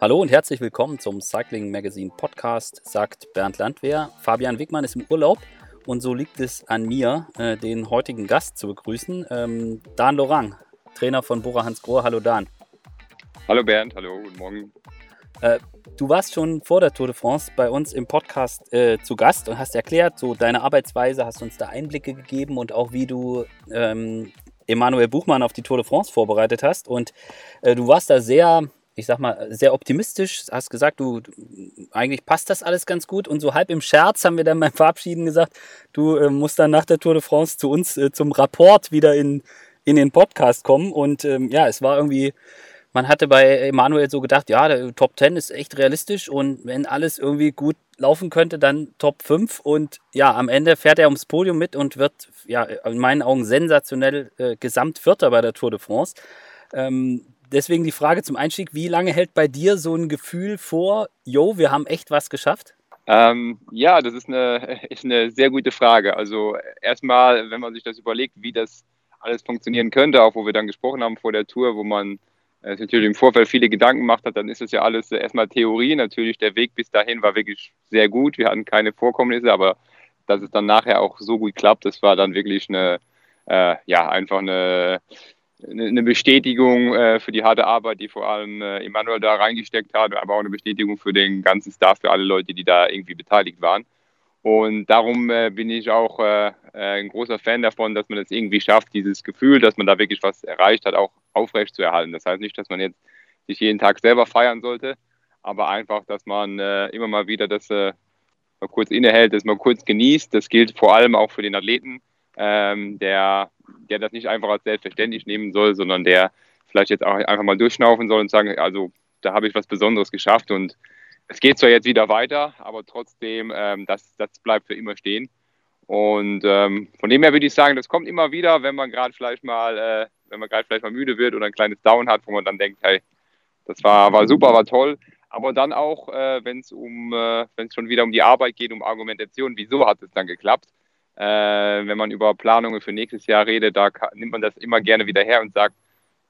Hallo und herzlich willkommen zum Cycling Magazine Podcast, sagt Bernd Landwehr. Fabian Wigmann ist im Urlaub und so liegt es an mir, äh, den heutigen Gast zu begrüßen. Ähm, Dan Lorang, Trainer von Bora Hans Grohe. Hallo Dan. Hallo Bernd, hallo, guten Morgen. Äh, du warst schon vor der Tour de France bei uns im Podcast äh, zu Gast und hast erklärt, so deine Arbeitsweise, hast uns da Einblicke gegeben und auch wie du ähm, Emanuel Buchmann auf die Tour de France vorbereitet hast. Und äh, du warst da sehr ich sag mal, sehr optimistisch. Hast gesagt, du, eigentlich passt das alles ganz gut. Und so halb im Scherz haben wir dann beim Verabschieden gesagt, du äh, musst dann nach der Tour de France zu uns äh, zum Rapport wieder in, in den Podcast kommen. Und ähm, ja, es war irgendwie, man hatte bei Emanuel so gedacht, ja, der Top 10 ist echt realistisch und wenn alles irgendwie gut laufen könnte, dann Top 5. Und ja, am Ende fährt er ums Podium mit und wird ja in meinen Augen sensationell äh, Gesamtvierter bei der Tour de France. Ähm, deswegen die Frage zum Einstieg, wie lange hält bei dir so ein Gefühl vor, yo, wir haben echt was geschafft? Ähm, ja, das ist eine, ist eine sehr gute Frage. Also erstmal, wenn man sich das überlegt, wie das alles funktionieren könnte, auch wo wir dann gesprochen haben vor der Tour, wo man äh, natürlich im Vorfeld viele Gedanken gemacht hat, dann ist das ja alles erstmal Theorie. Natürlich, der Weg bis dahin war wirklich sehr gut. Wir hatten keine Vorkommnisse, aber dass es dann nachher auch so gut klappt, das war dann wirklich eine, äh, ja, einfach eine, eine Bestätigung äh, für die harte Arbeit, die vor allem äh, Emanuel da reingesteckt hat, aber auch eine Bestätigung für den ganzen Staff, für alle Leute, die da irgendwie beteiligt waren. Und darum äh, bin ich auch ein großer Fan davon, dass man das irgendwie schafft, dieses Gefühl, dass man da wirklich was erreicht hat, auch aufrecht zu erhalten. Das heißt nicht, dass man jetzt sich jeden Tag selber feiern sollte, aber einfach, dass man immer mal wieder das mal kurz innehält, das mal kurz genießt. Das gilt vor allem auch für den Athleten, ähm, der der das nicht einfach als selbstverständlich nehmen soll, sondern der vielleicht jetzt auch einfach mal durchschnaufen soll und sagen, also da habe ich was Besonderes geschafft und es geht zwar jetzt wieder weiter, aber trotzdem, ähm, das, das bleibt für immer stehen. Und ähm, von dem her würde ich sagen, das kommt immer wieder, wenn man gerade vielleicht mal, äh, wenn man gerade vielleicht mal müde wird oder ein kleines Down hat, wo man dann denkt, hey, das war, war super, war toll. Aber dann auch, äh, wenn es um, äh, wenn es schon wieder um die Arbeit geht, um Argumentation, wieso hat es dann geklappt? Äh, wenn man über Planungen für nächstes Jahr redet, da nimmt man das immer gerne wieder her und sagt,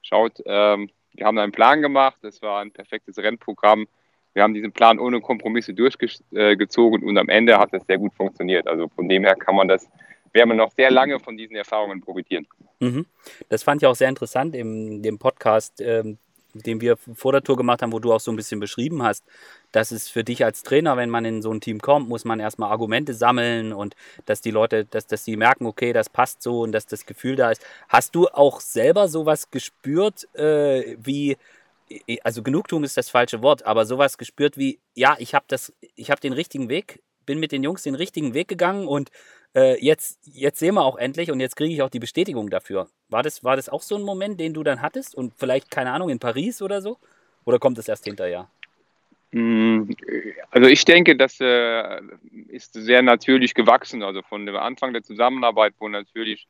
schaut, ähm, wir haben einen Plan gemacht, das war ein perfektes Rennprogramm. Wir haben diesen Plan ohne Kompromisse durchgezogen und am Ende hat es sehr gut funktioniert. Also von dem her kann man das, werden wir noch sehr lange von diesen Erfahrungen profitieren. Mhm. Das fand ich auch sehr interessant in dem Podcast. Ähm den wir vor der Tour gemacht haben, wo du auch so ein bisschen beschrieben hast, dass es für dich als Trainer, wenn man in so ein Team kommt, muss man erstmal Argumente sammeln und dass die Leute, dass, dass die merken, okay, das passt so und dass das Gefühl da ist. Hast du auch selber sowas gespürt, äh, wie, also Genugtuung ist das falsche Wort, aber sowas gespürt wie, ja, ich habe das, ich habe den richtigen Weg, bin mit den Jungs den richtigen Weg gegangen und äh, jetzt, jetzt sehen wir auch endlich und jetzt kriege ich auch die Bestätigung dafür. War das, war das auch so ein Moment, den du dann hattest und vielleicht, keine Ahnung, in Paris oder so? Oder kommt es erst hinterher? Mm, also ich denke, das äh, ist sehr natürlich gewachsen. Also von dem Anfang der Zusammenarbeit, wo natürlich,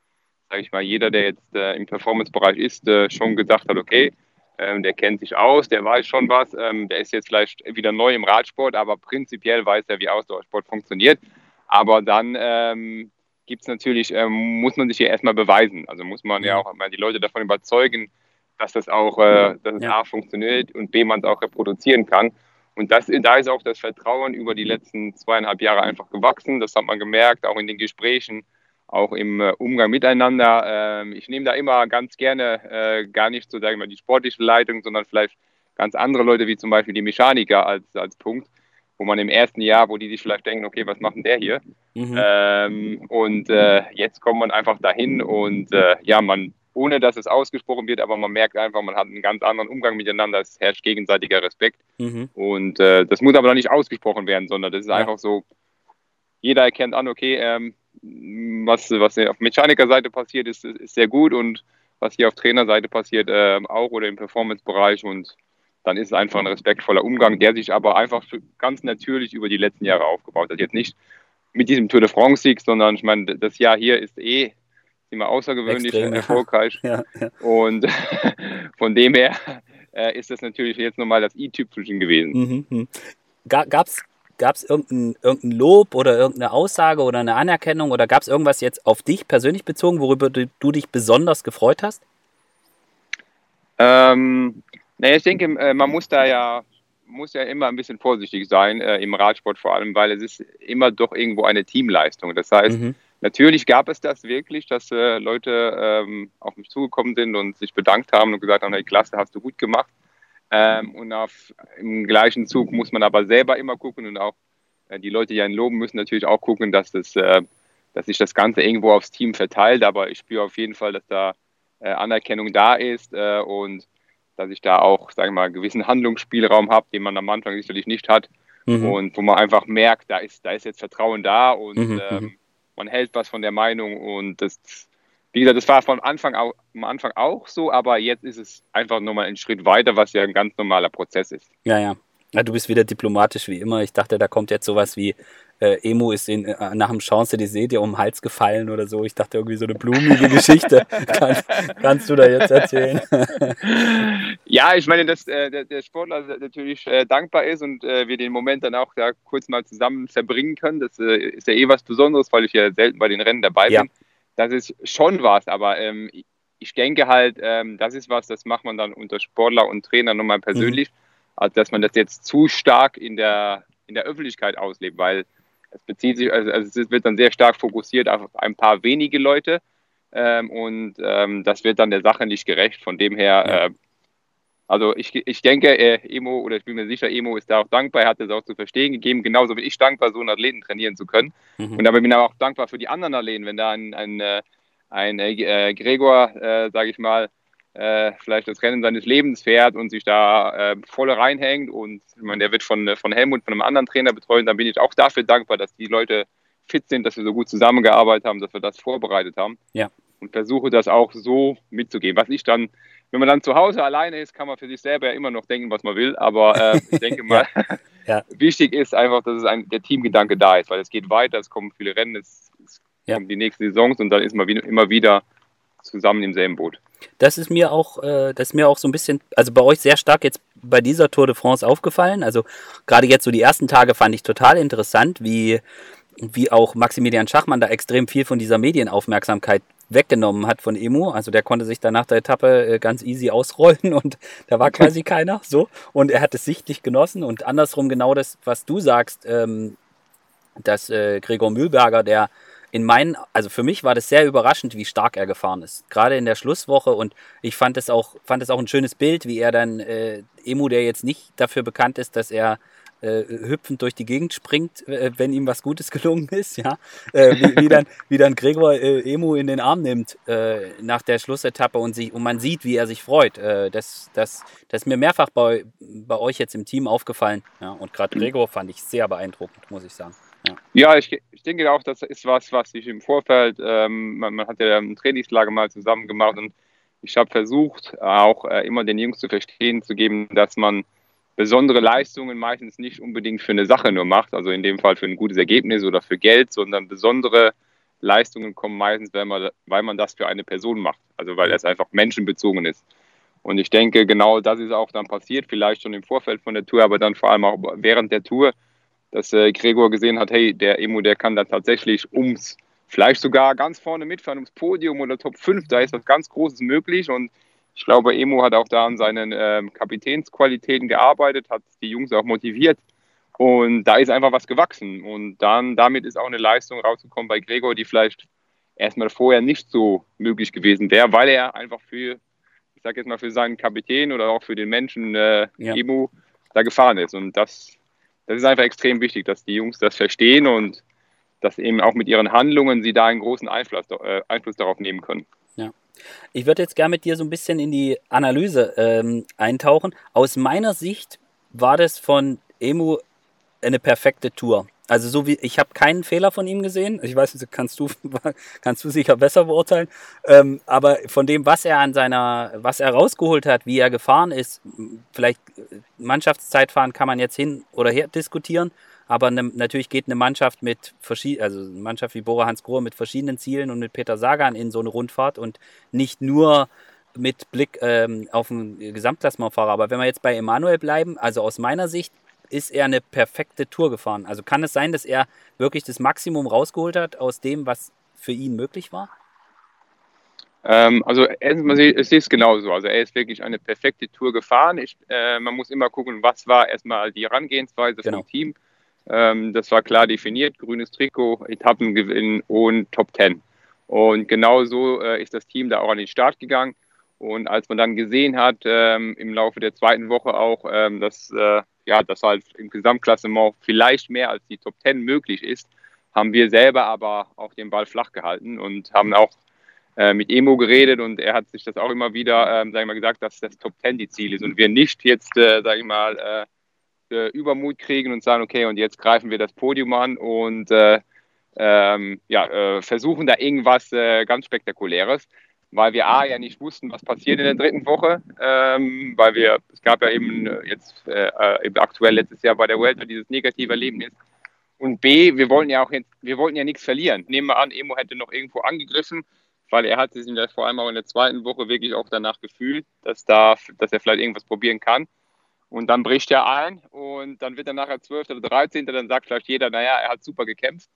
sage ich mal, jeder, der jetzt äh, im Performance-Bereich ist, äh, schon gesagt hat, okay, ähm, der kennt sich aus, der weiß schon was, ähm, der ist jetzt vielleicht wieder neu im Radsport, aber prinzipiell weiß er, wie Ausdauersport funktioniert. Aber dann ähm, gibt es natürlich, ähm, muss man sich ja erstmal beweisen. Also muss man ja auch mal die Leute davon überzeugen, dass das auch, äh, dass es ja. A funktioniert und B man es auch reproduzieren kann. Und das, da ist auch das Vertrauen über die letzten zweieinhalb Jahre einfach gewachsen. Das hat man gemerkt, auch in den Gesprächen, auch im äh, Umgang miteinander. Ähm, ich nehme da immer ganz gerne äh, gar nicht so, sagen wir mal, die sportliche Leitung, sondern vielleicht ganz andere Leute, wie zum Beispiel die Mechaniker als, als Punkt wo man im ersten Jahr, wo die sich vielleicht denken, okay, was macht denn der hier? Mhm. Ähm, und äh, jetzt kommt man einfach dahin und äh, ja, man, ohne dass es ausgesprochen wird, aber man merkt einfach, man hat einen ganz anderen Umgang miteinander, es herrscht gegenseitiger Respekt. Mhm. Und äh, das muss aber noch nicht ausgesprochen werden, sondern das ist ja. einfach so, jeder erkennt an, okay, ähm, was, was auf Mechanikerseite passiert, ist, ist sehr gut und was hier auf Trainerseite passiert, äh, auch oder im Performance-Bereich und dann ist es einfach ein respektvoller Umgang, der sich aber einfach ganz natürlich über die letzten Jahre aufgebaut hat. Jetzt nicht mit diesem Tour de France-Sieg, sondern ich meine, das Jahr hier ist eh immer außergewöhnlich Extrem, erfolgreich. Ja, ja. Und von dem her äh, ist das natürlich jetzt nochmal das i-Tüpfelchen gewesen. Mhm, mhm. Gab es Gab es irgendein, irgendein Lob oder irgendeine Aussage oder eine Anerkennung oder gab es irgendwas jetzt auf dich persönlich bezogen, worüber du, du dich besonders gefreut hast? Ähm, Nee, ich denke, äh, man muss da ja, muss ja immer ein bisschen vorsichtig sein, äh, im Radsport vor allem, weil es ist immer doch irgendwo eine Teamleistung. Das heißt, mhm. natürlich gab es das wirklich, dass äh, Leute ähm, auf mich zugekommen sind und sich bedankt haben und gesagt haben, hey, klasse, hast du gut gemacht. Ähm, und auf, im gleichen Zug muss man aber selber immer gucken und auch äh, die Leute, die einen loben, müssen natürlich auch gucken, dass, das, äh, dass sich das Ganze irgendwo aufs Team verteilt. Aber ich spüre auf jeden Fall, dass da äh, Anerkennung da ist und dass ich da auch, sagen wir mal, einen gewissen Handlungsspielraum habe, den man am Anfang sicherlich nicht hat. Mhm. Und wo man einfach merkt, da ist, da ist jetzt Vertrauen da und mhm. ähm, mhm. man hält was von der Meinung. Und das, wie gesagt, das war von Anfang auch, am Anfang auch so, aber jetzt ist es einfach nochmal ein Schritt weiter, was ja ein ganz normaler Prozess ist. Ja, ja. Ja, du bist wieder diplomatisch wie immer. Ich dachte, da kommt jetzt sowas wie äh, Emo ist in, äh, nach dem Chance die See dir um den Hals gefallen oder so. Ich dachte irgendwie so eine blumige Geschichte. Kann, kannst du da jetzt erzählen? ja, ich meine, dass äh, der, der, Sportler natürlich äh, dankbar ist und äh, wir den Moment dann auch ja, kurz mal zusammen verbringen können. Das äh, ist ja eh was Besonderes, weil ich ja selten bei den Rennen dabei bin. Das ist schon was, aber ähm, ich denke halt, ähm, das ist was, das macht man dann unter Sportler und Trainer nochmal persönlich. Mhm als dass man das jetzt zu stark in der, in der Öffentlichkeit auslebt, weil es bezieht sich, also, also es wird dann sehr stark fokussiert auf ein paar wenige Leute ähm, und ähm, das wird dann der Sache nicht gerecht. Von dem her, ja. äh, also ich, ich denke, äh, Emo, oder ich bin mir sicher, Emo ist da auch dankbar, er hat das auch zu verstehen gegeben, genauso wie ich dankbar, so einen Athleten trainieren zu können. Mhm. Und aber bin ich auch dankbar für die anderen Athleten, wenn da ein, ein, äh, ein äh, Gregor, äh, sage ich mal, äh, vielleicht das Rennen seines Lebens fährt und sich da äh, voll reinhängt. Und ich meine, der wird von, von Helmut, von einem anderen Trainer betreut. Dann bin ich auch dafür dankbar, dass die Leute fit sind, dass wir so gut zusammengearbeitet haben, dass wir das vorbereitet haben. Ja. Und versuche das auch so mitzugeben. Was ich dann, wenn man dann zu Hause alleine ist, kann man für sich selber ja immer noch denken, was man will. Aber äh, ich denke mal, ja. Wichtig ist einfach, dass es ein, der Teamgedanke da ist, weil es geht weiter, es kommen viele Rennen, es, es kommen die nächsten Saisons und dann ist man wieder, immer wieder zusammen im selben Boot. Das ist mir auch, äh, das ist mir auch so ein bisschen, also bei euch sehr stark jetzt bei dieser Tour de France aufgefallen. Also gerade jetzt so die ersten Tage fand ich total interessant, wie, wie auch Maximilian Schachmann da extrem viel von dieser Medienaufmerksamkeit weggenommen hat von Emo. Also der konnte sich dann nach der Etappe äh, ganz easy ausrollen und da war quasi keiner so. Und er hat es sichtlich genossen und andersrum genau das, was du sagst, ähm, dass äh, Gregor Mühlberger, der in meinen, also für mich war das sehr überraschend, wie stark er gefahren ist. Gerade in der Schlusswoche und ich fand es auch, fand es auch ein schönes Bild, wie er dann äh, Emu, der jetzt nicht dafür bekannt ist, dass er äh, hüpfend durch die Gegend springt, äh, wenn ihm was Gutes gelungen ist, ja, äh, wie, wie, dann, wie dann Gregor äh, Emu in den Arm nimmt äh, nach der Schlussetappe und, sich, und man sieht, wie er sich freut. Äh, das, das, das ist mir mehrfach bei, bei euch jetzt im Team aufgefallen. Ja, und gerade Gregor fand ich sehr beeindruckend, muss ich sagen. Ja, ich, ich denke auch, das ist was, was ich im Vorfeld, ähm, man, man, hat ja ein Trainingslager mal zusammen gemacht und ich habe versucht, auch äh, immer den Jungs zu verstehen zu geben, dass man besondere Leistungen meistens nicht unbedingt für eine Sache nur macht, also in dem Fall für ein gutes Ergebnis oder für Geld, sondern besondere Leistungen kommen meistens, wenn man, weil man das für eine Person macht, also weil es einfach menschenbezogen ist. Und ich denke, genau das ist auch dann passiert, vielleicht schon im Vorfeld von der Tour, aber dann vor allem auch während der Tour dass äh, Gregor gesehen hat, hey, der Emo, der kann da tatsächlich ums, vielleicht sogar ganz vorne mitfahren, ums Podium oder Top 5, da ist was ganz Großes möglich. Und ich glaube, Emo hat auch da an seinen äh, Kapitänsqualitäten gearbeitet, hat die Jungs auch motiviert. Und da ist einfach was gewachsen. Und dann damit ist auch eine Leistung rausgekommen bei Gregor, die vielleicht erstmal vorher nicht so möglich gewesen wäre, weil er einfach für, ich sage jetzt mal, für seinen Kapitän oder auch für den Menschen äh, ja. Emo da gefahren ist. Und das das ist einfach extrem wichtig, dass die Jungs das verstehen und dass eben auch mit ihren Handlungen sie da einen großen Einfluss, äh, Einfluss darauf nehmen können. Ja. Ich würde jetzt gerne mit dir so ein bisschen in die Analyse ähm, eintauchen. Aus meiner Sicht war das von Emu eine perfekte Tour. Also so wie ich habe keinen Fehler von ihm gesehen. Ich weiß nicht, kannst du kannst du sicher besser beurteilen. Ähm, aber von dem, was er an seiner, was er rausgeholt hat, wie er gefahren ist, vielleicht Mannschaftszeitfahren kann man jetzt hin oder her diskutieren. Aber ne, natürlich geht eine Mannschaft mit verschiedenen, also eine Mannschaft wie Bora Hans Grohe mit verschiedenen Zielen und mit Peter Sagan in so eine Rundfahrt und nicht nur mit Blick ähm, auf den Gesamtklassementfahrer. Aber wenn wir jetzt bei Emanuel bleiben, also aus meiner Sicht ist er eine perfekte Tour gefahren. Also kann es sein, dass er wirklich das Maximum rausgeholt hat aus dem, was für ihn möglich war? Ähm, also erstmal, es ist genauso. Also er ist wirklich eine perfekte Tour gefahren. Ich, äh, man muss immer gucken, was war erstmal die Herangehensweise genau. vom Team. Ähm, das war klar definiert, grünes Trikot, Etappengewinn und Top Ten. Und genau so äh, ist das Team da auch an den Start gegangen. Und als man dann gesehen hat, ähm, im Laufe der zweiten Woche auch, ähm, dass, äh, ja, dass halt im Gesamtklassement vielleicht mehr als die Top Ten möglich ist, haben wir selber aber auch den Ball flach gehalten und haben auch äh, mit Emo geredet und er hat sich das auch immer wieder, ähm, sag ich mal, gesagt, dass das Top Ten die Ziel ist und wir nicht jetzt, äh, sag ich mal, äh, äh, Übermut kriegen und sagen, okay, und jetzt greifen wir das Podium an und äh, ähm, ja, versuchen da irgendwas ganz Spektakuläres, weil wir A ja nicht wussten, was passiert in der dritten Woche, ähm, weil wir, es gab ja eben jetzt äh, eben aktuell letztes Jahr bei der Welt dieses negative Erlebnis. Und B, wir wollten ja auch jetzt, wir wollten ja nichts verlieren. Nehmen wir an, Emo hätte noch irgendwo angegriffen, weil er hat sich vor allem auch in der zweiten Woche wirklich auch danach gefühlt, dass, da, dass er vielleicht irgendwas probieren kann. Und dann bricht er ein und dann wird er nachher 12. oder 13. Dann sagt vielleicht jeder, naja, er hat super gekämpft,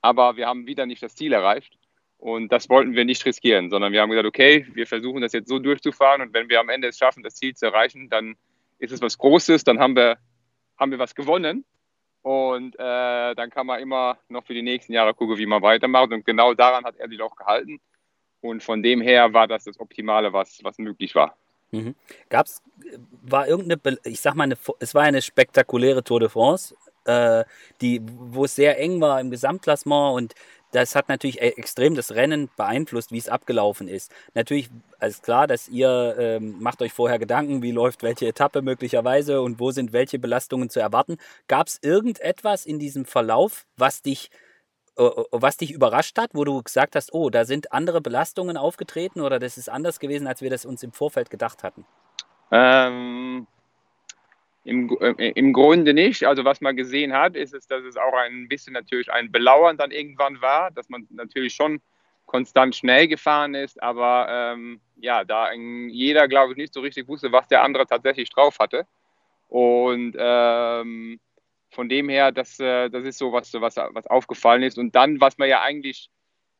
aber wir haben wieder nicht das Ziel erreicht. Und das wollten wir nicht riskieren, sondern wir haben gesagt, okay, wir versuchen das jetzt so durchzufahren und wenn wir am Ende es schaffen, das Ziel zu erreichen, dann ist es was Großes, dann haben wir, haben wir was gewonnen. Und äh, dann kann man immer noch für die nächsten Jahre gucken, wie man weitermacht. Und genau daran hat er sich auch gehalten. Und von dem her war das das Optimale, was, was möglich war. Mhm. Gab's, war irgendeine, ich sag mal, eine, es war eine spektakuläre Tour de France, äh, die, wo es sehr eng war im Gesamtklassement und das hat natürlich e-, extrem das Rennen beeinflusst, wie es abgelaufen ist. Natürlich ist klar, dass ihr ähm, macht euch vorher Gedanken, wie läuft welche Etappe möglicherweise und wo sind welche Belastungen zu erwarten. Gab es irgendetwas in diesem Verlauf, was dich äh, äh, was dich überrascht hat, wo du gesagt hast, oh, da sind andere Belastungen aufgetreten oder das ist anders gewesen, als wir das uns im Vorfeld gedacht hatten? Ähm, im, äh, Im Grunde nicht. Also was man gesehen hat, ist es, dass es auch ein bisschen natürlich ein Belauern dann irgendwann war, dass man natürlich schon konstant schnell gefahren ist, aber ähm, ja, da jeder, glaube ich, nicht so richtig wusste, was der andere tatsächlich drauf hatte. Und ähm, von dem her, das, äh, das ist so was, was, was aufgefallen ist. Und dann, was man ja eigentlich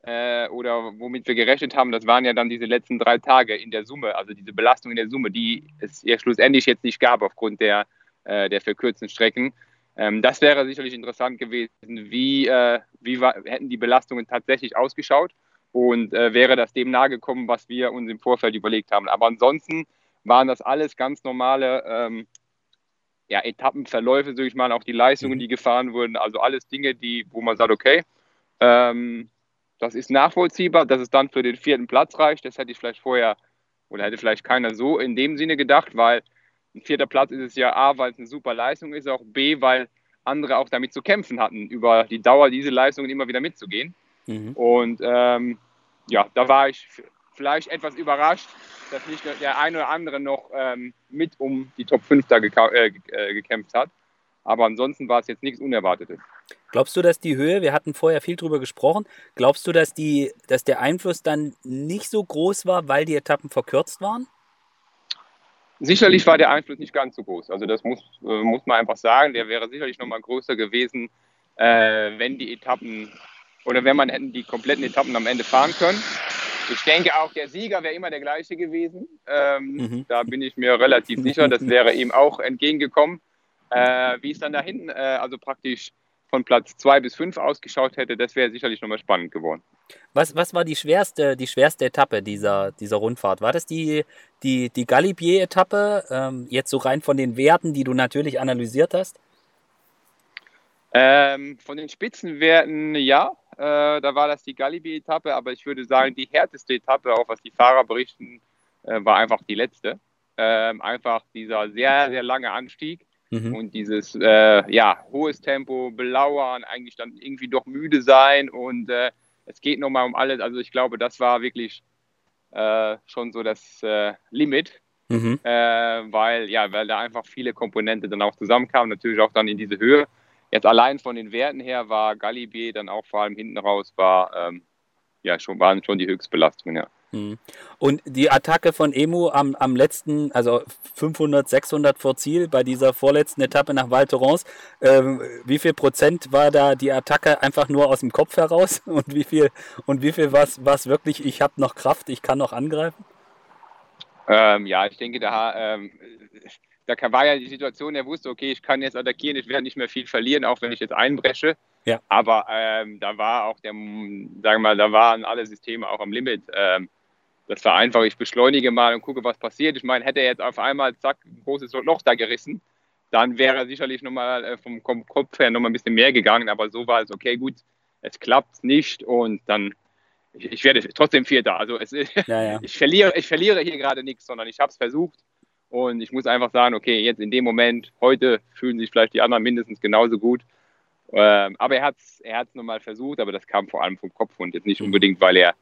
äh, oder womit wir gerechnet haben, das waren ja dann diese letzten drei Tage in der Summe, also diese Belastung in der Summe, die es ja schlussendlich jetzt nicht gab aufgrund der, äh, der verkürzten Strecken. Ähm, das wäre sicherlich interessant gewesen, wie, äh, wie war, hätten die Belastungen tatsächlich ausgeschaut und äh, wäre das dem nahegekommen, was wir uns im Vorfeld überlegt haben. Aber ansonsten waren das alles ganz normale ähm, ja, Etappenverläufe, sage ich mal, auch die Leistungen, mhm. die gefahren wurden, also alles Dinge, die, wo man sagt, okay, ähm, das ist nachvollziehbar, dass es dann für den vierten Platz reicht. Das hätte ich vielleicht vorher oder hätte vielleicht keiner so in dem Sinne gedacht, weil ein vierter Platz ist es ja A, weil es eine super Leistung ist, auch B, weil andere auch damit zu kämpfen hatten, über die Dauer diese Leistungen immer wieder mitzugehen. Mhm. Und ähm, ja, da war ich vielleicht etwas überrascht, dass nicht der eine oder andere noch ähm, mit um die Top 5 da äh, äh, gekämpft hat. Aber ansonsten war es jetzt nichts Unerwartetes. Glaubst du, dass die Höhe, wir hatten vorher viel drüber gesprochen, glaubst du, dass, die, dass der Einfluss dann nicht so groß war, weil die Etappen verkürzt waren? Sicherlich war der Einfluss nicht ganz so groß. Also das muss, äh, muss man einfach sagen. Der wäre sicherlich noch mal größer gewesen, äh, wenn die Etappen oder wenn man hätten die kompletten Etappen am Ende fahren können. Ich denke auch, der Sieger wäre immer der gleiche gewesen. Ähm, mhm. Da bin ich mir relativ sicher. Das wäre ihm auch entgegengekommen. Äh, wie es dann da hinten, äh, also praktisch von Platz 2 bis 5 ausgeschaut hätte, das wäre sicherlich nochmal spannend geworden. Was, was war die schwerste, die schwerste Etappe dieser, dieser Rundfahrt? War das die, die, die Galibier-Etappe, ähm, jetzt so rein von den Werten, die du natürlich analysiert hast? Ähm, von den Spitzenwerten ja, äh, da war das die Galibi-Etappe, aber ich würde sagen, die härteste Etappe, auch was die Fahrer berichten, äh, war einfach die letzte. Ähm, einfach dieser sehr, sehr lange Anstieg mhm. und dieses äh, ja, hohes Tempo, belauern, eigentlich dann irgendwie doch müde sein und äh, es geht nochmal um alles. Also ich glaube, das war wirklich äh, schon so das äh, Limit. Mhm. weil ja, weil da einfach viele Komponenten dann auch zusammenkamen, natürlich auch dann in diese Höhe. Jetzt allein von den Werten her war Galibier dann auch vor allem hinten raus, war, ähm, ja, schon, waren schon die Höchstbelastungen, ja. Mhm. Und die Attacke von Emu am, am letzten, also 500, 600 vor Ziel bei dieser vorletzten Etappe nach Val Thorens, ähm, wie viel Prozent war da die Attacke einfach nur aus dem Kopf heraus und wie viel und wie viel war es wirklich, ich habe noch Kraft, ich kann noch angreifen? Ähm, ja, ich denke, da, ähm, da war ja die Situation, er wusste, okay, ich kann jetzt attackieren, ich werde nicht mehr viel verlieren, auch wenn ich jetzt einbreche. Ja. Aber ähm, da war auch der, sagen wir mal, da waren alle Systeme auch am Limit. Ähm, das war einfach, ich beschleunige mal und gucke, was passiert. Ich meine, hätte er jetzt auf einmal, zack, ein großes Loch da gerissen, dann wäre er sicherlich nochmal äh, vom Kopf her nochmal ein bisschen mehr gegangen. Aber so war es, okay, gut, es klappt nicht und dann, ich, ich werde trotzdem Vierter. Also es, ja, ja. ich, verliere, ich verliere hier gerade nichts, sondern ich habe es versucht. Und ich muss einfach sagen, okay, jetzt in dem Moment, heute fühlen sich vielleicht die anderen mindestens genauso gut. Ähm, aber er hat es er hat's nochmal versucht, aber das kam vor allem vom Kopf und jetzt nicht unbedingt, weil er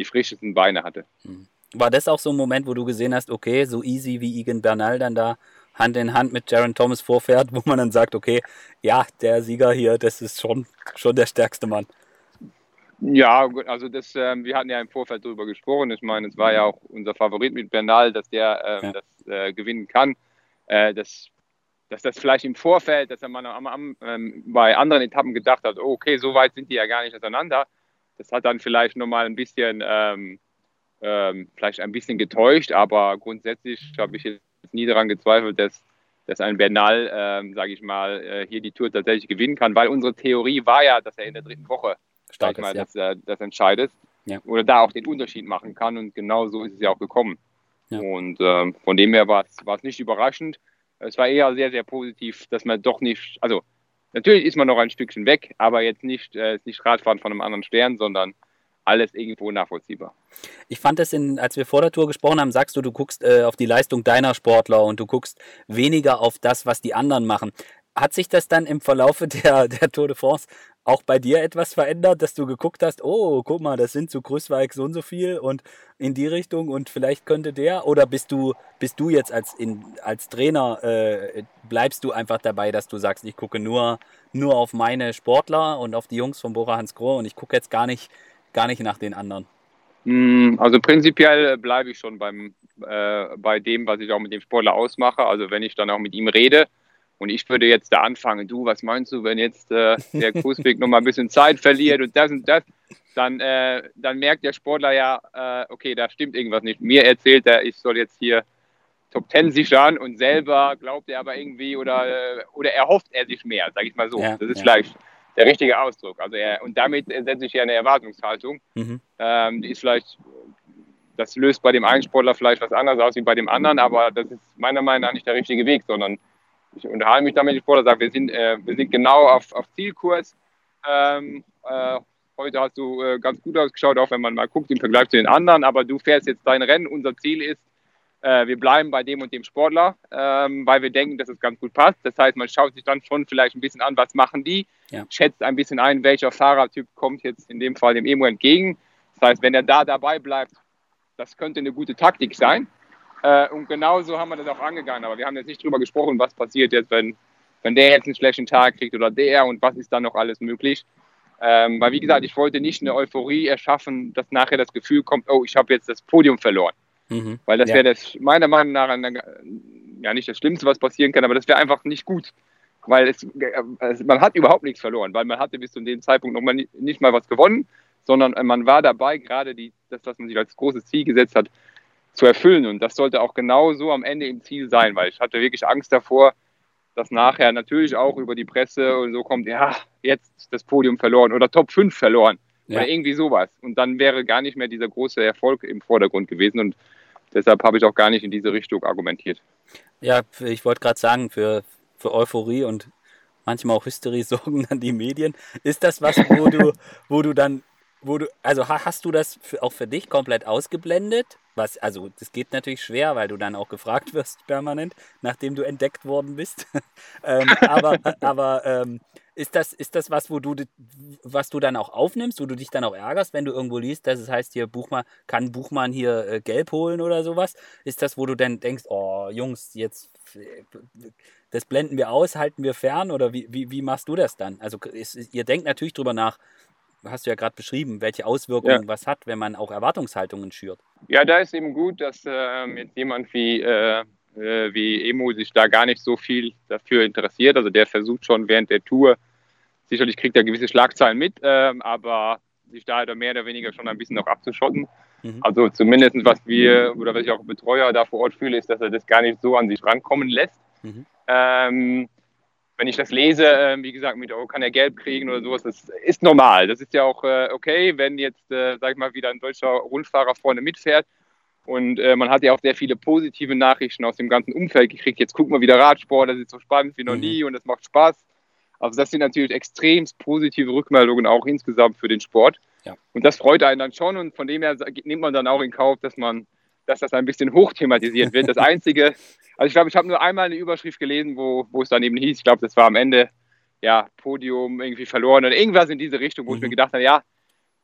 die frischesten Beine hatte. Mhm. War das auch so ein Moment, wo du gesehen hast, okay, so easy wie Egan Bernal dann da Hand in Hand mit Jaron Thomas vorfährt, wo man dann sagt, okay, ja, der Sieger hier, das ist schon, schon der stärkste Mann. Ja, also das, ähm, wir hatten ja im Vorfeld darüber gesprochen. Ich meine, es war ja auch unser Favorit mit Bernal, dass der ähm, ja. das äh, gewinnen kann. Äh, das, dass das vielleicht im Vorfeld, dass man am, am, ähm, bei anderen Etappen gedacht hat, oh, okay, so weit sind die ja gar nicht auseinander. Das hat dann vielleicht nochmal ein bisschen, ähm, ähm, vielleicht ein bisschen getäuscht, aber grundsätzlich habe ich jetzt nie daran gezweifelt, dass, dass ein Bernal, ähm, sage ich mal, äh, hier die Tour tatsächlich gewinnen kann, weil unsere Theorie war ja, dass er in der dritten Woche, ich mal, ja. das, äh, das entscheidet ja. oder da auch den Unterschied machen kann und genau so ist es ja auch gekommen. Ja. Und ähm, von dem her war es nicht überraschend. Es war eher sehr, sehr positiv, dass man doch nicht, also Natürlich ist man noch ein Stückchen weg, aber jetzt nicht, äh, nicht Radfahren von einem anderen Stern, sondern alles irgendwo nachvollziehbar. Ich fand es, in, als wir vor der Tour gesprochen haben, sagst du, du guckst äh, auf die Leistung deiner Sportler und du guckst weniger auf das, was die anderen machen. Hat sich das dann im Verlaufe der, der Tour de France auch bei dir etwas verändert, dass du geguckt hast, oh, guck mal, das sind zu Grüßweig so und so viel und in die Richtung und vielleicht könnte der oder bist du, bist du jetzt als, in, als Trainer, äh, bleibst du einfach dabei, dass du sagst, ich gucke nur, nur auf meine Sportler und auf die Jungs von Bora Hans Grohe und ich gucke jetzt gar nicht, gar nicht nach den anderen? Hm, also prinzipiell bleibe ich schon beim, äh, bei dem, was ich auch mit dem Sportler ausmache. Also wenn ich dann auch mit ihm rede, und ich würde jetzt da anfangen, du, was meinst du, wenn jetzt äh, der Kursweg noch mal ein bisschen Zeit verliert und das und das, dann, äh, dann merkt der Sportler ja, äh, okay, da stimmt irgendwas nicht. Mir erzählt er, ich soll jetzt hier Top Ten sichern und selber glaubt er aber irgendwie oder, äh, oder erhofft er sich mehr, sage ich mal so. Ja, das ist ja. vielleicht der richtige Ausdruck. Also er, und damit setze ich ja eine Erwartungshaltung. Mhm. Ähm, die ist vielleicht, das löst bei dem einen Sportler vielleicht was anderes aus wie bei dem anderen, aber das ist meiner Meinung nach nicht der richtige Weg, sondern ich unterhalte mich damit, vorher sage, wir sind, äh, wir sind genau auf, auf Zielkurs. Ähm, äh, heute hast du äh, ganz gut ausgeschaut, auch wenn man mal guckt im Vergleich zu den anderen, aber du fährst jetzt dein Rennen. Unser Ziel ist, äh, wir bleiben bei dem und dem Sportler, ähm, weil wir denken, dass es ganz gut passt. Das heißt, man schaut sich dann schon vielleicht ein bisschen an, was machen die, ja. schätzt ein bisschen ein, welcher Fahrertyp kommt jetzt in dem Fall dem Emo entgegen. Das heißt, wenn er da dabei bleibt, das könnte eine gute Taktik sein. Äh, und genauso haben wir das auch angegangen. Aber wir haben jetzt nicht drüber gesprochen, was passiert jetzt, wenn, wenn der jetzt einen schlechten Tag kriegt oder der und was ist dann noch alles möglich. Ähm, weil, wie gesagt, ich wollte nicht eine Euphorie erschaffen, dass nachher das Gefühl kommt, oh, ich habe jetzt das Podium verloren. Mhm. Weil das ja. wäre meiner Meinung nach ja nicht das Schlimmste, was passieren kann, aber das wäre einfach nicht gut. Weil es, äh, man hat überhaupt nichts verloren, weil man hatte bis zu dem Zeitpunkt noch mal nicht mal was gewonnen, sondern man war dabei, gerade die, das, was man sich als großes Ziel gesetzt hat, zu erfüllen. Und das sollte auch genau so am Ende im Ziel sein, weil ich hatte wirklich Angst davor, dass nachher natürlich auch über die Presse und so kommt, ja, jetzt das Podium verloren oder Top 5 verloren ja. oder irgendwie sowas. Und dann wäre gar nicht mehr dieser große Erfolg im Vordergrund gewesen. Und deshalb habe ich auch gar nicht in diese Richtung argumentiert. Ja, ich wollte gerade sagen, für, für Euphorie und manchmal auch Hysterie sorgen dann die Medien. Ist das was, wo du, wo du dann wo du, also hast du das für, auch für dich komplett ausgeblendet? Was, also das geht natürlich schwer, weil du dann auch gefragt wirst permanent, nachdem du entdeckt worden bist. ähm, aber aber ähm, ist das, ist das was, wo du, was du dann auch aufnimmst, wo du dich dann auch ärgerst, wenn du irgendwo liest, dass es heißt, hier Buchmann, kann Buchmann hier äh, Gelb holen oder sowas? Ist das, wo du dann denkst, oh Jungs, jetzt das blenden wir aus, halten wir fern oder wie, wie, wie machst du das dann? Also ist, ihr denkt natürlich drüber nach, hast du ja gerade beschrieben, welche Auswirkungen ja. was hat, wenn man auch Erwartungshaltungen schürt. Ja, da ist eben gut, dass äh, jetzt jemand wie, äh, äh, wie Emo sich da gar nicht so viel dafür interessiert. Also der versucht schon während der Tour, sicherlich kriegt er gewisse Schlagzeilen mit, ähm, aber sich da halt mehr oder weniger schon ein bisschen noch abzuschotten. Mhm. Also zumindest was wir oder was ich auch Betreuer da vor Ort fühle, ist, dass er das gar nicht so an sich rankommen lässt. Mhm. Ähm, wenn ich das lese, äh, wie gesagt, mit, oh, kann er Geld kriegen oder sowas, das ist normal. Das ist ja auch äh, okay, wenn jetzt, äh, sag ich mal, wieder ein deutscher Rundfahrer vorne mitfährt. Und äh, man hat ja auch sehr viele positive Nachrichten aus dem ganzen Umfeld gekriegt. Jetzt gucken wir wieder Radsport, das ist so spannend wie noch mhm. nie und das macht Spaß. Also das sind natürlich extrem positive Rückmeldungen auch insgesamt für den Sport. Ja. Und das freut einen dann schon und von dem her nimmt man dann auch in Kauf, dass man, dass das ein bisschen hochthematisiert wird. Das Einzige, also ich glaube, ich habe nur einmal eine Überschrift gelesen, wo, wo es dann eben hieß, ich glaube, das war am Ende, ja, Podium irgendwie verloren oder irgendwas in diese Richtung, wo mhm. ich mir mhm. gedacht habe, ja,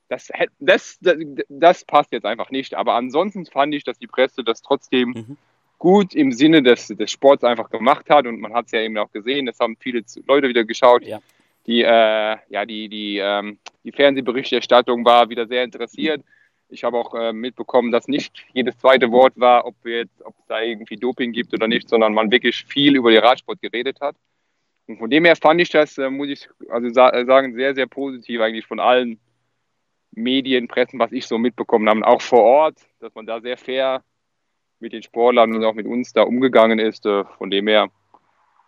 das, das, das, das, passt jetzt einfach nicht. Aber ansonsten fand ich, dass die Presse das trotzdem mhm. gut im Sinne des, des Sports einfach gemacht hat. Und man hat es ja eben auch gesehen, das haben viele Leute wieder geschaut. Ja. Die, äh, ja, die, die, ähm, die Fernsehberichterstattung war wieder sehr interessiert. Mhm ich habe auch äh, mitbekommen, dass nicht jedes zweite Wort war, ob, jetzt, ob es da irgendwie Doping gibt oder nicht, sondern man wirklich viel über den Radsport geredet hat. Und von dem her fand ich das, äh, muss ich also sa äh, sagen, sehr, sehr positiv eigentlich von allen Medien, Pressen, was ich so mitbekommen habe, auch vor Ort, dass man da sehr fair mit den Sportlern und auch mit uns da umgegangen ist. Äh, von dem her,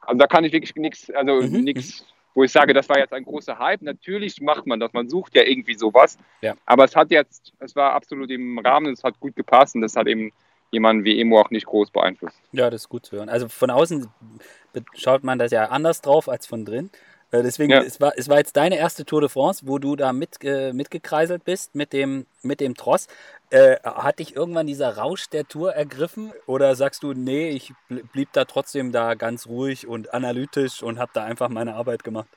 also da kann ich wirklich nichts, also mhm. nichts wo ich sage, das war jetzt ein großer Hype. Natürlich macht man das, man sucht ja irgendwie sowas. Ja. Aber es hat jetzt, es war absolut im Rahmen, es hat gut gepasst und das hat eben jemanden wie Emo auch nicht groß beeinflusst. Ja, das ist gut zu hören. Also von außen schaut man das ja anders drauf als von drin. Äh, deswegen, ja. es, war, es war jetzt deine erste Tour de France, wo du da mit, äh, mitgekreiselt bist mit dem, mit dem Tross. Äh, hat dich irgendwann dieser Rausch der Tour ergriffen? Oder sagst du, nee, ich blieb da trotzdem da ganz ruhig und analytisch und habe da einfach meine Arbeit gemacht?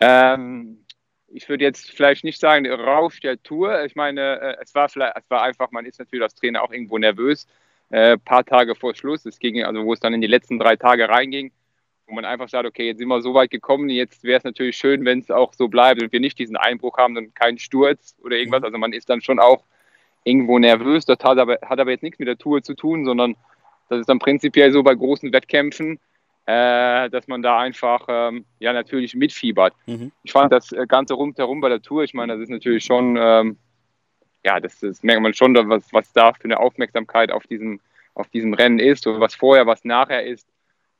Ähm, ich würde jetzt vielleicht nicht sagen, der Rausch der Tour. Ich meine, äh, es war vielleicht, es war einfach, man ist natürlich als Trainer auch irgendwo nervös. Ein äh, paar Tage vor Schluss, es ging, also wo es dann in die letzten drei Tage reinging, wo man einfach sagt, okay, jetzt sind wir so weit gekommen, jetzt wäre es natürlich schön, wenn es auch so bleibt und wir nicht diesen Einbruch haben und keinen Sturz oder irgendwas. Mhm. Also man ist dann schon auch irgendwo nervös. Das hat aber, hat aber jetzt nichts mit der Tour zu tun, sondern das ist dann prinzipiell so bei großen Wettkämpfen, äh, dass man da einfach ähm, ja natürlich mitfiebert. Mhm. Ich fand das Ganze rundherum bei der Tour, ich meine, das ist natürlich schon, ähm, ja, das, das, merkt man schon, was, was da für eine Aufmerksamkeit auf diesem, auf diesem Rennen ist und was vorher, was nachher ist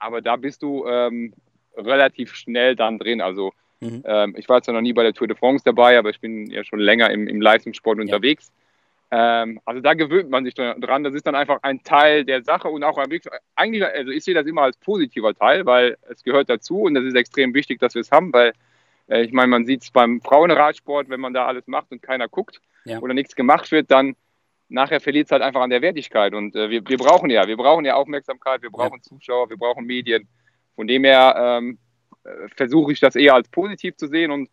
aber da bist du ähm, relativ schnell dann drin. Also mhm. ähm, ich war zwar noch nie bei der Tour de France dabei, aber ich bin ja schon länger im, im Leistungssport ja. unterwegs. Ähm, also da gewöhnt man sich dran. Das ist dann einfach ein Teil der Sache und auch eigentlich, also ich sehe das immer als positiver Teil, weil es gehört dazu und das ist extrem wichtig, dass wir es haben, weil äh, ich meine, man sieht es beim Frauenradsport, wenn man da alles macht und keiner guckt ja. oder nichts gemacht wird, dann nachher verliert es halt einfach an der Wertigkeit. Und äh, wir, wir brauchen ja, wir brauchen ja Aufmerksamkeit, wir brauchen ja. Zuschauer, wir brauchen Medien. Von dem her ähm, äh, versuche ich das eher als positiv zu sehen und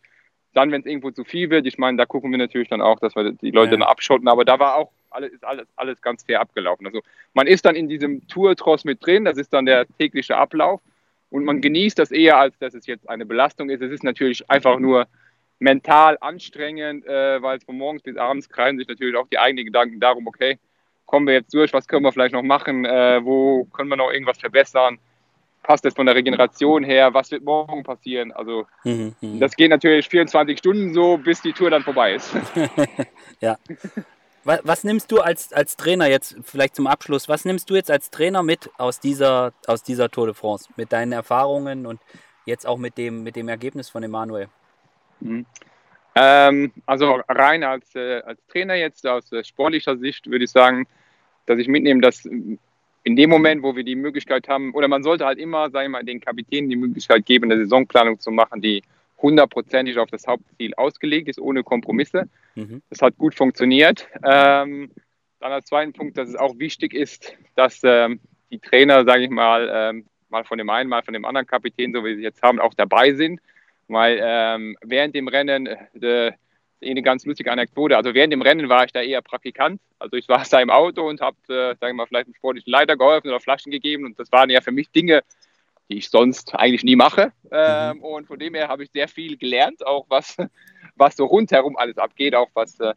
dann, wenn es irgendwo zu viel wird, ich meine, da gucken wir natürlich dann auch, dass wir die Leute ja. dann abschotten, aber da war auch alles, ist alles, alles ganz fair abgelaufen. Also man ist dann in diesem Tour-Tross mit drin, das ist dann der tägliche Ablauf und man genießt das eher, als dass es jetzt eine Belastung ist. Es ist natürlich einfach nur mental anstrengend, äh, weil von morgens bis abends kreisen sich natürlich auch die eigenen Gedanken darum, okay, kommen wir jetzt durch, was können wir vielleicht noch machen, äh, wo können wir noch irgendwas verbessern, passt das von der Regeneration her, was wird morgen passieren. Also mhm, mhm. das geht natürlich 24 Stunden so, bis die Tour dann vorbei ist. ja. Was, was, nimmst du als, als Trainer jetzt, vielleicht zum Abschluss, was nimmst du jetzt als Trainer mit aus dieser, aus dieser Tour de France, mit deinen Erfahrungen und jetzt auch mit dem, mit dem Ergebnis von Emanuel? Mhm. Ähm, also rein als, äh, als Trainer jetzt aus äh, sportlicher Sicht würde ich sagen, dass ich mitnehme, dass in dem Moment, wo wir die Möglichkeit haben, oder man sollte halt immer, sagen wir mal, den Kapitänen die Möglichkeit geben, eine Saisonplanung zu machen, die hundertprozentig auf das Hauptziel ausgelegt ist, ohne Kompromisse. Mhm. Das hat gut funktioniert. Ähm, dann als zweiten Punkt, dass es auch wichtig ist, dass ähm, die Trainer, sage ich mal, ähm, mal von dem einen, mal von dem anderen Kapitän, so wie sie jetzt haben, auch dabei sind weil ähm, während dem Rennen, äh, eine ganz lustige Anekdote, also während dem Rennen war ich da eher Praktikant. Also ich war da im Auto und habe, äh, sagen wir mal, vielleicht einem sportlichen Leiter geholfen oder Flaschen gegeben. Und das waren ja für mich Dinge, die ich sonst eigentlich nie mache. Ähm, mhm. Und von dem her habe ich sehr viel gelernt, auch was, was so rundherum alles abgeht, auch was, äh,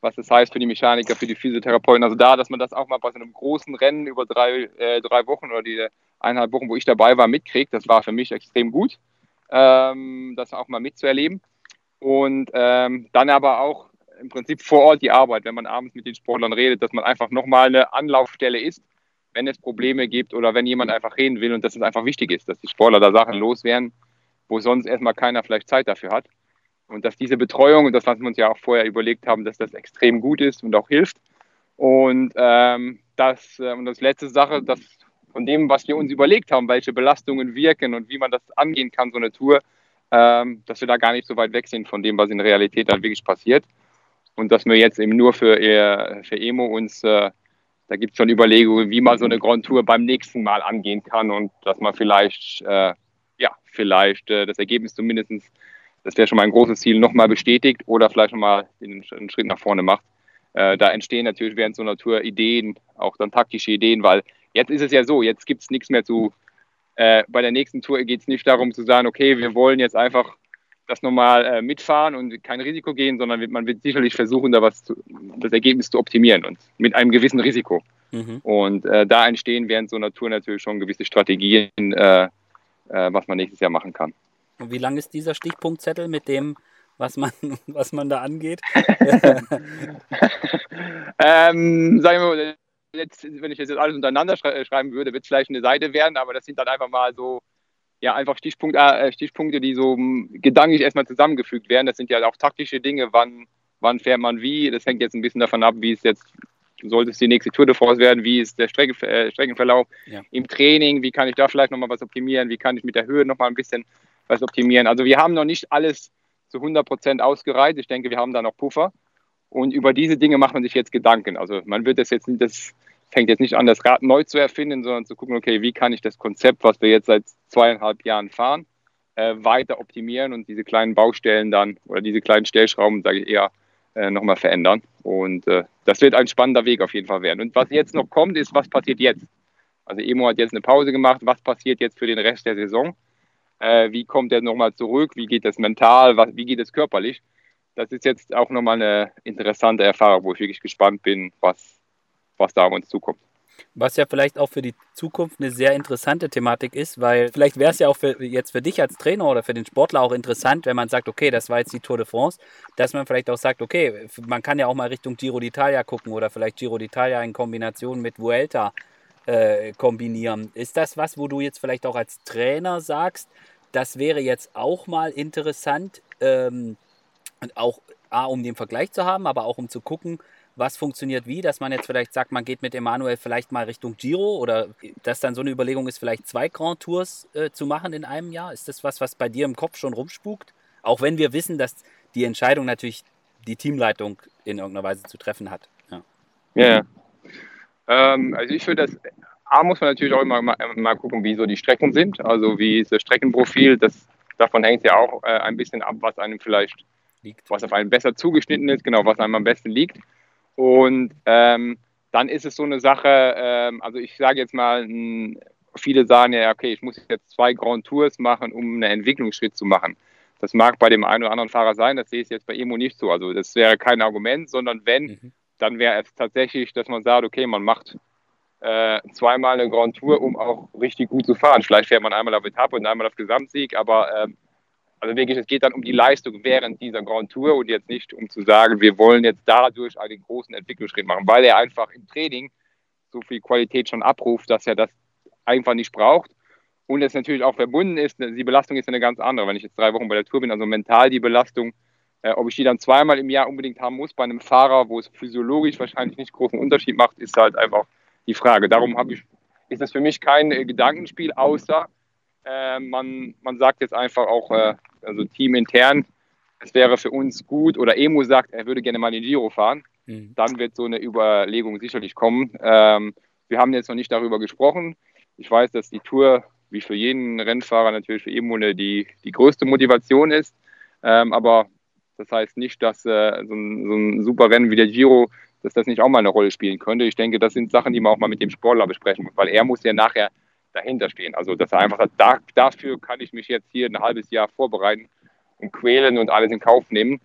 was das heißt für die Mechaniker, für die Physiotherapeuten. Also da, dass man das auch mal bei so einem großen Rennen über drei, äh, drei Wochen oder die eineinhalb Wochen, wo ich dabei war, mitkriegt, das war für mich extrem gut, ähm, das auch mal mitzuerleben. Und ähm, dann aber auch im Prinzip vor Ort die Arbeit, wenn man abends mit den Sportlern redet, dass man einfach nochmal eine Anlaufstelle ist, wenn es Probleme gibt oder wenn jemand einfach reden will und dass es einfach wichtig ist, dass die Sportler da Sachen loswerden, wo sonst erstmal keiner vielleicht Zeit dafür hat. Und dass diese Betreuung und das, was wir uns ja auch vorher überlegt haben, dass das extrem gut ist und auch hilft. Und ähm, das, äh, und das letzte Sache, dass von dem, was wir uns überlegt haben, welche Belastungen wirken und wie man das angehen kann, so eine Tour, ähm, dass wir da gar nicht so weit weg sind von dem, was in Realität dann wirklich passiert. Und dass wir jetzt eben nur für, für Emo uns, äh, da gibt es schon Überlegungen, wie man so eine Grand Tour beim nächsten Mal angehen kann und dass man vielleicht, äh, ja, vielleicht äh, das Ergebnis zumindest, das wäre schon mal ein großes Ziel, nochmal bestätigt oder vielleicht nochmal einen, einen Schritt nach vorne macht. Äh, da entstehen natürlich während so einer Tour Ideen, auch dann taktische Ideen, weil jetzt ist es ja so, jetzt gibt es nichts mehr zu, äh, bei der nächsten Tour geht es nicht darum zu sagen, okay, wir wollen jetzt einfach das nochmal äh, mitfahren und kein Risiko gehen, sondern man wird sicherlich versuchen, da was zu, das Ergebnis zu optimieren und mit einem gewissen Risiko. Mhm. Und äh, da entstehen während so einer Tour natürlich schon gewisse Strategien, äh, äh, was man nächstes Jahr machen kann. Und wie lang ist dieser Stichpunktzettel mit dem, was man, was man da angeht? ähm, sagen wir mal, jetzt, wenn ich das jetzt alles untereinander schreiben würde, wird es vielleicht eine Seite werden, aber das sind dann einfach mal so ja, einfach Stichpunkt, äh, Stichpunkte, die so hm, gedanklich erstmal zusammengefügt werden. Das sind ja auch taktische Dinge, wann, wann fährt man wie. Das hängt jetzt ein bisschen davon ab, wie es jetzt, sollte es die nächste Tour de France werden, wie ist der Strecke, äh, Streckenverlauf ja. im Training, wie kann ich da vielleicht nochmal was optimieren, wie kann ich mit der Höhe nochmal ein bisschen was optimieren. Also wir haben noch nicht alles zu 100 Prozent ausgereizt. Ich denke, wir haben da noch Puffer. Und über diese Dinge macht man sich jetzt Gedanken. Also man wird das jetzt nicht, das fängt jetzt nicht an, das Rad neu zu erfinden, sondern zu gucken, okay, wie kann ich das Konzept, was wir jetzt seit zweieinhalb Jahren fahren, äh, weiter optimieren und diese kleinen Baustellen dann oder diese kleinen Stellschrauben, sage ich eher, äh, nochmal verändern. Und äh, das wird ein spannender Weg auf jeden Fall werden. Und was jetzt noch kommt, ist, was passiert jetzt? Also Emo hat jetzt eine Pause gemacht. Was passiert jetzt für den Rest der Saison? Äh, wie kommt er nochmal zurück? Wie geht es mental? Was, wie geht es körperlich? Das ist jetzt auch nochmal eine interessante Erfahrung, wo ich wirklich gespannt bin, was, was da auf uns zukommt. Was ja vielleicht auch für die Zukunft eine sehr interessante Thematik ist, weil vielleicht wäre es ja auch für, jetzt für dich als Trainer oder für den Sportler auch interessant, wenn man sagt, okay, das war jetzt die Tour de France, dass man vielleicht auch sagt, okay, man kann ja auch mal Richtung Giro d'Italia gucken oder vielleicht Giro d'Italia in Kombination mit Vuelta äh, kombinieren. Ist das was, wo du jetzt vielleicht auch als Trainer sagst, das wäre jetzt auch mal interessant, ähm, auch A, um den Vergleich zu haben, aber auch um zu gucken, was funktioniert wie, dass man jetzt vielleicht sagt, man geht mit Emanuel vielleicht mal Richtung Giro oder dass dann so eine Überlegung ist, vielleicht zwei Grand Tours äh, zu machen in einem Jahr? Ist das was, was bei dir im Kopf schon rumspukt? Auch wenn wir wissen, dass die Entscheidung natürlich die Teamleitung in irgendeiner Weise zu treffen hat. Ja, ja. Ähm, also ich finde das, A muss man natürlich auch immer mal, mal, gucken, wie so die Strecken sind, also wie ist das Streckenprofil, das, davon hängt ja auch äh, ein bisschen ab, was einem vielleicht, liegt. was auf einen besser zugeschnitten ist, genau, was einem am besten liegt. Und ähm, dann ist es so eine Sache, ähm, also ich sage jetzt mal, viele sagen ja, okay, ich muss jetzt zwei Grand Tours machen, um einen Entwicklungsschritt zu machen. Das mag bei dem einen oder anderen Fahrer sein, das sehe ich jetzt bei Emo nicht so. Also das wäre kein Argument, sondern wenn, mhm. dann wäre es tatsächlich, dass man sagt, okay, man macht äh, zweimal eine Grand Tour, um auch richtig gut zu fahren. Vielleicht fährt man einmal auf Etappe und einmal auf Gesamtsieg, aber ähm, also wirklich, es geht dann um die Leistung während dieser Grand Tour und jetzt nicht um zu sagen, wir wollen jetzt dadurch einen großen Entwicklungsschritt machen, weil er einfach im Training so viel Qualität schon abruft, dass er das einfach nicht braucht. Und es natürlich auch verbunden ist, die Belastung ist eine ganz andere. Wenn ich jetzt drei Wochen bei der Tour bin, also mental die Belastung, äh, ob ich die dann zweimal im Jahr unbedingt haben muss bei einem Fahrer, wo es physiologisch wahrscheinlich nicht großen Unterschied macht, ist halt einfach die Frage. Darum ich, ist das für mich kein äh, Gedankenspiel, außer äh, man, man sagt jetzt einfach auch, äh, also teamintern, es wäre für uns gut, oder Emu sagt, er würde gerne mal den Giro fahren, mhm. dann wird so eine Überlegung sicherlich kommen. Ähm, wir haben jetzt noch nicht darüber gesprochen. Ich weiß, dass die Tour, wie für jeden Rennfahrer, natürlich für Emu die, die größte Motivation ist. Ähm, aber das heißt nicht, dass äh, so, ein, so ein super Rennen wie der Giro, dass das nicht auch mal eine Rolle spielen könnte. Ich denke, das sind Sachen, die man auch mal mit dem Sportler besprechen muss, weil er muss ja nachher dahinter stehen. Also, dass er einfach da, dafür kann ich mich jetzt hier ein halbes Jahr vorbereiten und quälen und alles in Kauf nehmen.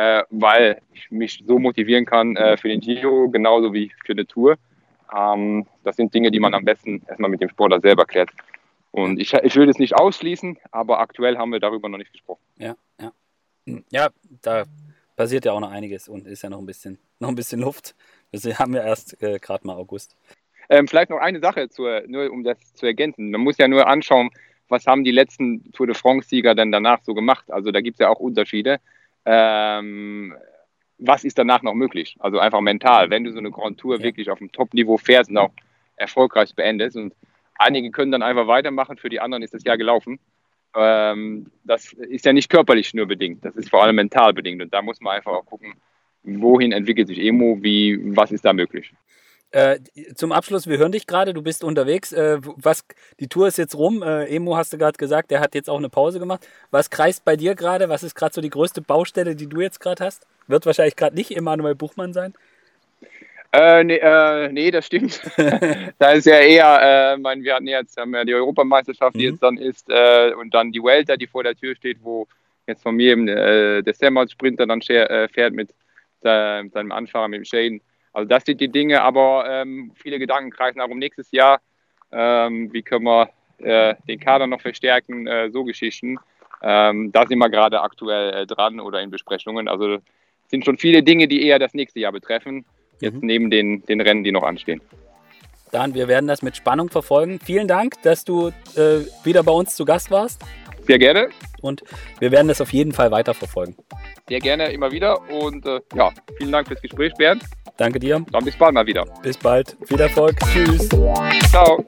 äh, weil ich mich so motivieren kann äh, für den Giro, genauso wie für eine Tour. Ähm, das sind Dinge, die man am besten erstmal mit dem Sportler selber klärt. Und ich, ich würde es nicht ausschließen, aber aktuell haben wir darüber noch nicht gesprochen. Ja, ja. Ja, da passiert ja auch noch einiges und ist ja noch ein bisschen, noch ein bisschen Luft. Wir haben ja erst äh, gerade mal August. Ähm, vielleicht noch eine Sache, zur, nur um das zu ergänzen. Man muss ja nur anschauen, was haben die letzten Tour de France-Sieger denn danach so gemacht. Also da gibt es ja auch Unterschiede. Ähm, was ist danach noch möglich? Also einfach mental, wenn du so eine Grand Tour ja. wirklich auf dem Top-Niveau fährst und auch erfolgreich beendest. Und einige können dann einfach weitermachen, für die anderen ist das Jahr gelaufen. Ähm, das ist ja nicht körperlich nur bedingt, das ist vor allem mental bedingt. Und da muss man einfach auch gucken, wohin entwickelt sich Emo, wie, was ist da möglich. Äh, zum Abschluss, wir hören dich gerade, du bist unterwegs. Äh, was, die Tour ist jetzt rum. Äh, Emo hast du gerade gesagt, der hat jetzt auch eine Pause gemacht. Was kreist bei dir gerade? Was ist gerade so die größte Baustelle, die du jetzt gerade hast? Wird wahrscheinlich gerade nicht Emanuel Buchmann sein. Äh, nee, äh, nee, das stimmt. da ist ja eher, äh, mein, wir hatten jetzt haben ja die Europameisterschaft, die mhm. jetzt dann ist, äh, und dann die Welter, die vor der Tür steht, wo jetzt von mir eben äh, der Semmert-Sprinter dann äh, fährt mit, äh, mit seinem Anfahrer, mit dem Shane. Also das sind die Dinge, aber ähm, viele Gedanken kreisen auch um nächstes Jahr. Ähm, wie können wir äh, den Kader noch verstärken, äh, so Geschichten. Ähm, da sind wir gerade aktuell äh, dran oder in Besprechungen. Also sind schon viele Dinge, die eher das nächste Jahr betreffen, jetzt mhm. neben den, den Rennen, die noch anstehen. Dan, wir werden das mit Spannung verfolgen. Vielen Dank, dass du äh, wieder bei uns zu Gast warst. Sehr gerne. Und wir werden das auf jeden Fall weiterverfolgen. Sehr gerne, immer wieder. Und äh, ja, vielen Dank fürs Gespräch, Bernd. Danke dir. Dann bis bald mal wieder. Bis bald. Viel Erfolg. Tschüss. Ciao.